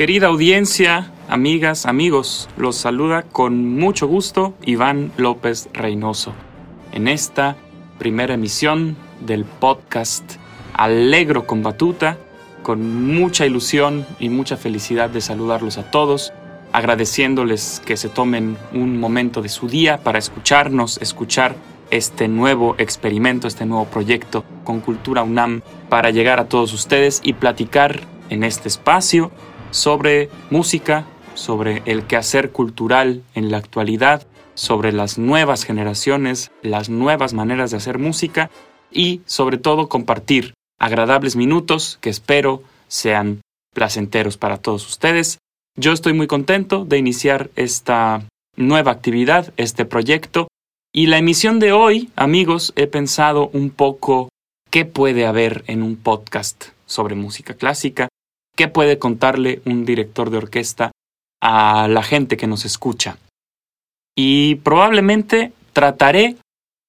Querida audiencia, amigas, amigos, los saluda con mucho gusto Iván López Reynoso. En esta primera emisión del podcast Alegro con Batuta, con mucha ilusión y mucha felicidad de saludarlos a todos, agradeciéndoles que se tomen un momento de su día para escucharnos, escuchar este nuevo experimento, este nuevo proyecto con Cultura UNAM para llegar a todos ustedes y platicar en este espacio sobre música, sobre el quehacer cultural en la actualidad, sobre las nuevas generaciones, las nuevas maneras de hacer música y sobre todo compartir agradables minutos que espero sean placenteros para todos ustedes. Yo estoy muy contento de iniciar esta nueva actividad, este proyecto, y la emisión de hoy, amigos, he pensado un poco qué puede haber en un podcast sobre música clásica, ¿Qué puede contarle un director de orquesta a la gente que nos escucha? Y probablemente trataré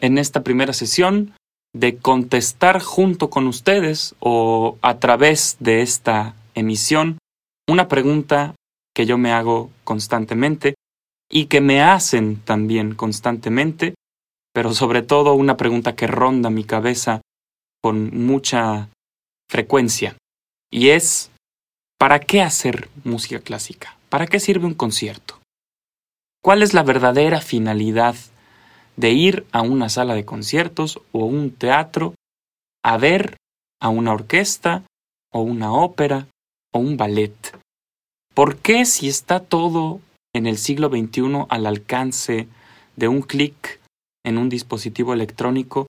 en esta primera sesión de contestar junto con ustedes o a través de esta emisión una pregunta que yo me hago constantemente y que me hacen también constantemente, pero sobre todo una pregunta que ronda mi cabeza con mucha frecuencia, y es ¿Para qué hacer música clásica? ¿Para qué sirve un concierto? ¿Cuál es la verdadera finalidad de ir a una sala de conciertos o un teatro a ver a una orquesta o una ópera o un ballet? ¿Por qué si está todo en el siglo XXI al alcance de un clic en un dispositivo electrónico,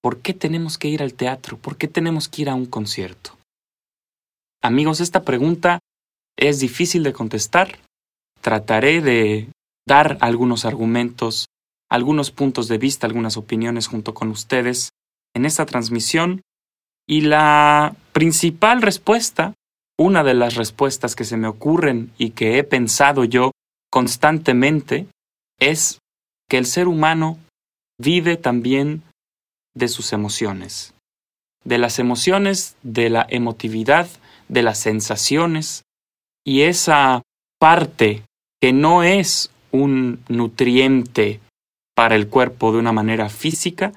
¿por qué tenemos que ir al teatro? ¿Por qué tenemos que ir a un concierto? Amigos, esta pregunta es difícil de contestar. Trataré de dar algunos argumentos, algunos puntos de vista, algunas opiniones junto con ustedes en esta transmisión. Y la principal respuesta, una de las respuestas que se me ocurren y que he pensado yo constantemente, es que el ser humano vive también de sus emociones, de las emociones, de la emotividad, de las sensaciones y esa parte que no es un nutriente para el cuerpo de una manera física,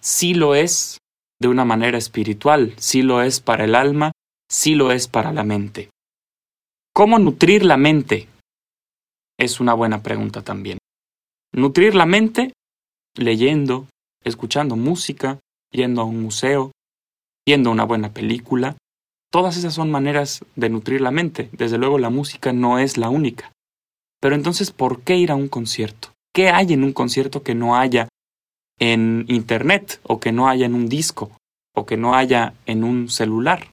sí lo es de una manera espiritual, sí lo es para el alma, sí lo es para la mente. ¿Cómo nutrir la mente? Es una buena pregunta también. Nutrir la mente leyendo, escuchando música, yendo a un museo, viendo una buena película, Todas esas son maneras de nutrir la mente. Desde luego la música no es la única. Pero entonces, ¿por qué ir a un concierto? ¿Qué hay en un concierto que no haya en Internet o que no haya en un disco o que no haya en un celular?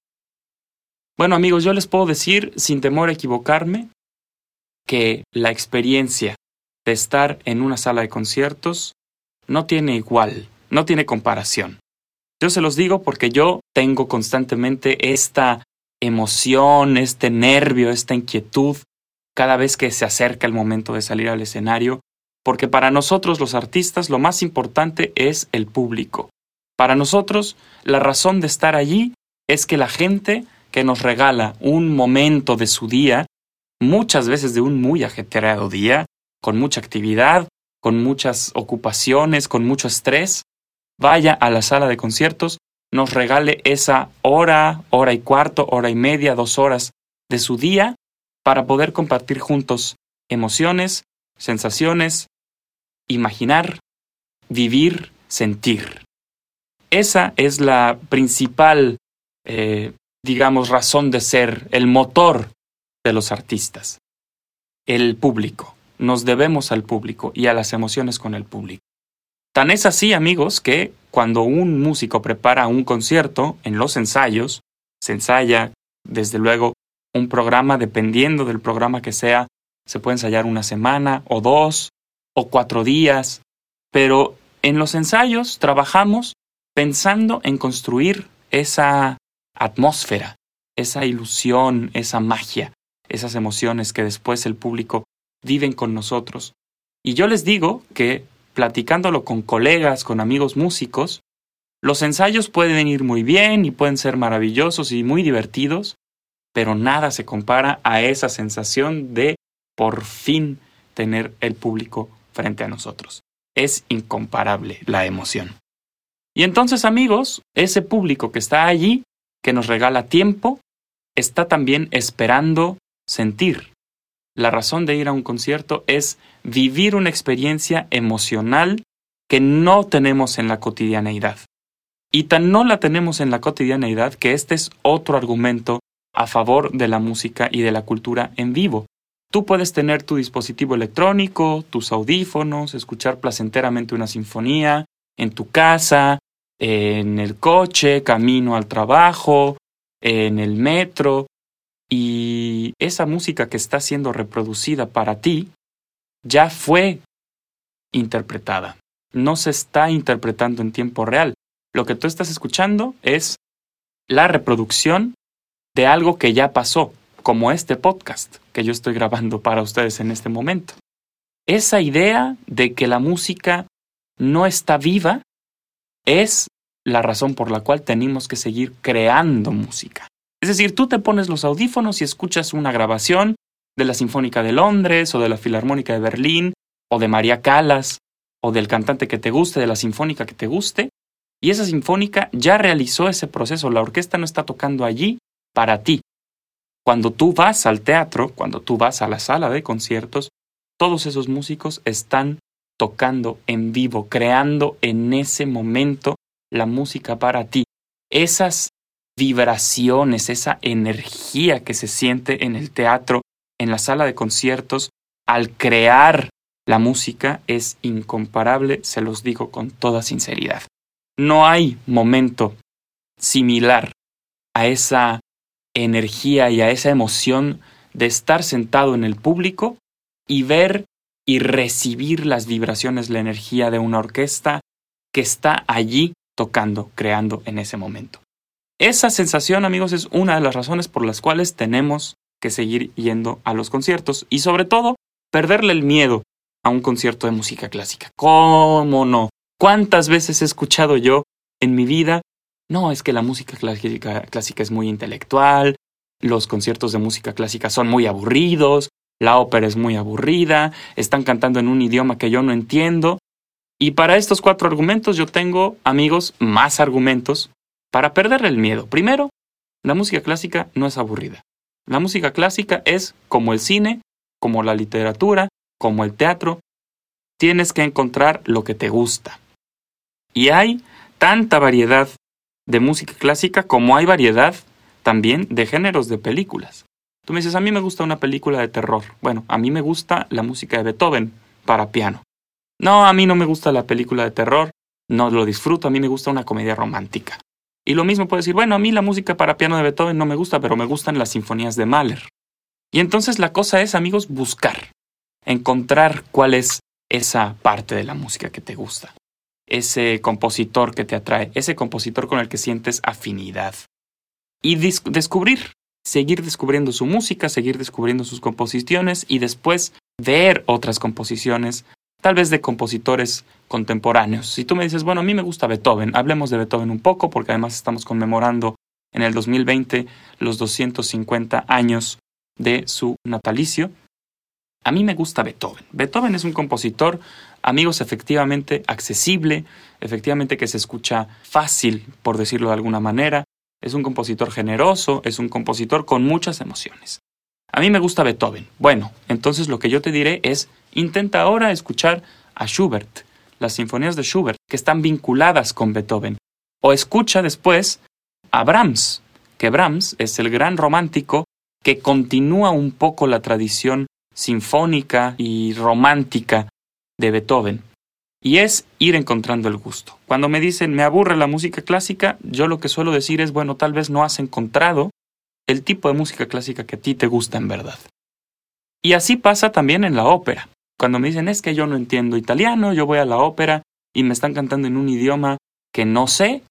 Bueno amigos, yo les puedo decir, sin temor a equivocarme, que la experiencia de estar en una sala de conciertos no tiene igual, no tiene comparación. Yo se los digo porque yo tengo constantemente esta emoción, este nervio, esta inquietud cada vez que se acerca el momento de salir al escenario, porque para nosotros los artistas lo más importante es el público. Para nosotros la razón de estar allí es que la gente que nos regala un momento de su día, muchas veces de un muy ajetreado día, con mucha actividad, con muchas ocupaciones, con mucho estrés, vaya a la sala de conciertos, nos regale esa hora, hora y cuarto, hora y media, dos horas de su día para poder compartir juntos emociones, sensaciones, imaginar, vivir, sentir. Esa es la principal, eh, digamos, razón de ser, el motor de los artistas. El público. Nos debemos al público y a las emociones con el público. Tan es así, amigos, que cuando un músico prepara un concierto, en los ensayos, se ensaya, desde luego, Un programa, dependiendo del programa que sea, se puede ensayar una semana o dos o cuatro días, pero en los ensayos trabajamos pensando en construir esa atmósfera, esa ilusión, esa magia, esas emociones que después el público viven con nosotros. Y yo les digo que, platicándolo con colegas, con amigos músicos, los ensayos pueden ir muy bien y pueden ser maravillosos y muy divertidos, pero nada se compara a esa sensación de por fin tener el público frente a nosotros. Es incomparable la emoción. Y entonces amigos, ese público que está allí, que nos regala tiempo, está también esperando sentir. La razón de ir a un concierto es vivir una experiencia emocional que no tenemos en la cotidianeidad. Y tan no la tenemos en la cotidianeidad que este es otro argumento a favor de la música y de la cultura en vivo. Tú puedes tener tu dispositivo electrónico, tus audífonos, escuchar placenteramente una sinfonía, en tu casa, en el coche, camino al trabajo, en el metro, y esa música que está siendo reproducida para ti ya fue interpretada. No se está interpretando en tiempo real. Lo que tú estás escuchando es la reproducción de algo que ya pasó, como este podcast que yo estoy grabando para ustedes en este momento. Esa idea de que la música no está viva es la razón por la cual tenemos que seguir creando música. Es decir, tú te pones los audífonos y escuchas una grabación de la Sinfónica de Londres o de la Filarmónica de Berlín o de María Calas o del cantante que te guste, de la sinfónica que te guste, y esa sinfónica ya realizó ese proceso, la orquesta no está tocando allí para ti. Cuando tú vas al teatro, cuando tú vas a la sala de conciertos, todos esos músicos están tocando en vivo, creando en ese momento la música para ti. Esas vibraciones, esa energía que se siente en el teatro, en la sala de conciertos, al crear la música es incomparable, se los digo con toda sinceridad. No hay momento similar a esa energía y a esa emoción de estar sentado en el público y ver y recibir las vibraciones, la energía de una orquesta que está allí tocando, creando en ese momento. Esa sensación, amigos, es una de las razones por las cuales tenemos que seguir yendo a los conciertos y sobre todo perderle el miedo a un concierto de música clásica. ¿Cómo no? ¿Cuántas veces he escuchado yo en mi vida no, es que la música clásica, clásica es muy intelectual, los conciertos de música clásica son muy aburridos, la ópera es muy aburrida, están cantando en un idioma que yo no entiendo. Y para estos cuatro argumentos yo tengo, amigos, más argumentos para perder el miedo. Primero, la música clásica no es aburrida. La música clásica es como el cine, como la literatura, como el teatro. Tienes que encontrar lo que te gusta. Y hay tanta variedad de música clásica como hay variedad también de géneros de películas. Tú me dices, a mí me gusta una película de terror. Bueno, a mí me gusta la música de Beethoven para piano. No, a mí no me gusta la película de terror, no lo disfruto, a mí me gusta una comedia romántica. Y lo mismo puede decir, bueno, a mí la música para piano de Beethoven no me gusta, pero me gustan las sinfonías de Mahler. Y entonces la cosa es, amigos, buscar, encontrar cuál es esa parte de la música que te gusta ese compositor que te atrae, ese compositor con el que sientes afinidad. Y descubrir, seguir descubriendo su música, seguir descubriendo sus composiciones y después ver otras composiciones, tal vez de compositores contemporáneos. Si tú me dices, bueno, a mí me gusta Beethoven, hablemos de Beethoven un poco porque además estamos conmemorando en el 2020 los 250 años de su natalicio. A mí me gusta Beethoven. Beethoven es un compositor amigos efectivamente accesible, efectivamente que se escucha fácil, por decirlo de alguna manera. Es un compositor generoso, es un compositor con muchas emociones. A mí me gusta Beethoven. Bueno, entonces lo que yo te diré es, intenta ahora escuchar a Schubert, las sinfonías de Schubert, que están vinculadas con Beethoven. O escucha después a Brahms, que Brahms es el gran romántico que continúa un poco la tradición sinfónica y romántica de Beethoven. Y es ir encontrando el gusto. Cuando me dicen me aburre la música clásica, yo lo que suelo decir es, bueno, tal vez no has encontrado el tipo de música clásica que a ti te gusta en verdad. Y así pasa también en la ópera. Cuando me dicen es que yo no entiendo italiano, yo voy a la ópera y me están cantando en un idioma que no sé,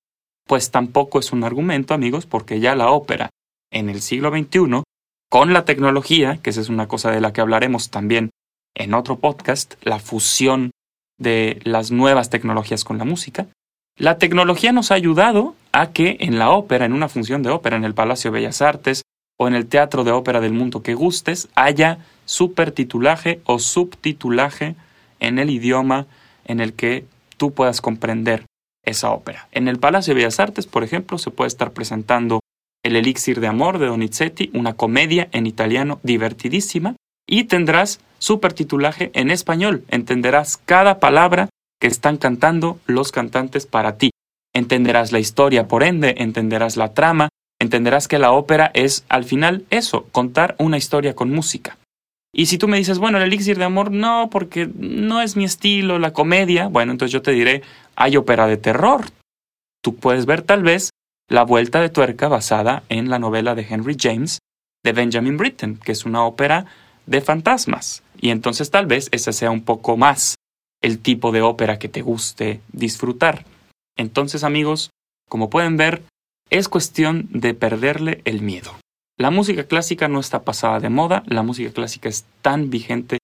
pues tampoco es un argumento, amigos, porque ya la ópera en el siglo XXI, con la tecnología, que esa es una cosa de la que hablaremos también en otro podcast, la fusión de las nuevas tecnologías con la música, la tecnología nos ha ayudado a que en la ópera, en una función de ópera, en el Palacio de Bellas Artes o en el Teatro de Ópera del Mundo que gustes, haya supertitulaje o subtitulaje en el idioma en el que tú puedas comprender esa ópera. En el Palacio de Bellas Artes, por ejemplo, se puede estar presentando El Elixir de Amor de Donizetti, una comedia en italiano divertidísima, y tendrás supertitulaje en español. Entenderás cada palabra que están cantando los cantantes para ti. Entenderás la historia, por ende, entenderás la trama, entenderás que la ópera es, al final, eso, contar una historia con música. Y si tú me dices, bueno, el elixir de amor, no, porque no es mi estilo, la comedia, bueno, entonces yo te diré, hay ópera de terror. Tú puedes ver tal vez la vuelta de tuerca basada en la novela de Henry James de Benjamin Britten, que es una ópera de fantasmas. Y entonces tal vez ese sea un poco más el tipo de ópera que te guste disfrutar. Entonces amigos, como pueden ver, es cuestión de perderle el miedo. La música clásica no está pasada de moda, la música clásica es tan vigente,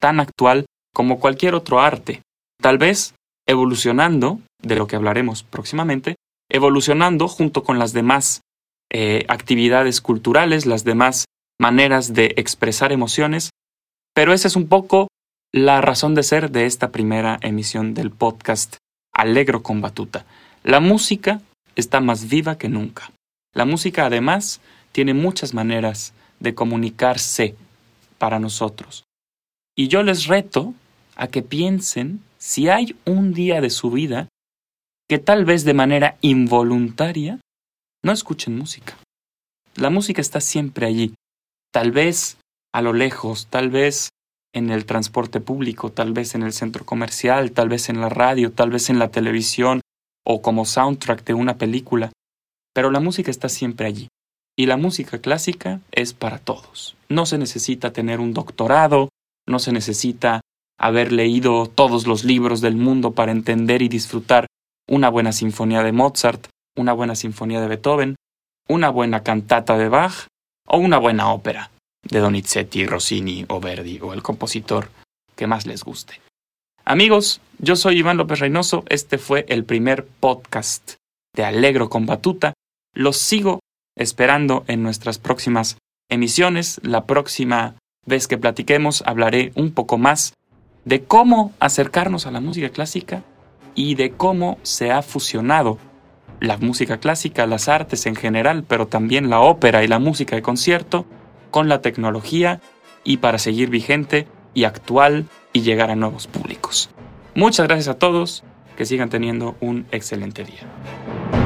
tan actual como cualquier otro arte. Tal vez evolucionando, de lo que hablaremos próximamente, evolucionando junto con las demás eh, actividades culturales, las demás maneras de expresar emociones, pero esa es un poco la razón de ser de esta primera emisión del podcast Alegro con Batuta. La música está más viva que nunca. La música además tiene muchas maneras de comunicarse para nosotros. Y yo les reto a que piensen si hay un día de su vida que tal vez de manera involuntaria no escuchen música. La música está siempre allí, tal vez a lo lejos, tal vez en el transporte público, tal vez en el centro comercial, tal vez en la radio, tal vez en la televisión o como soundtrack de una película, pero la música está siempre allí. Y la música clásica es para todos. No se necesita tener un doctorado, no se necesita haber leído todos los libros del mundo para entender y disfrutar una buena sinfonía de Mozart, una buena sinfonía de Beethoven, una buena cantata de Bach o una buena ópera de Donizetti, Rossini o Verdi o el compositor que más les guste. Amigos, yo soy Iván López Reynoso, este fue el primer podcast de Alegro con Batuta. Los sigo esperando en nuestras próximas emisiones. La próxima vez que platiquemos hablaré un poco más de cómo acercarnos a la música clásica y de cómo se ha fusionado la música clásica, las artes en general, pero también la ópera y la música de concierto con la tecnología y para seguir vigente y actual y llegar a nuevos públicos. Muchas gracias a todos, que sigan teniendo un excelente día.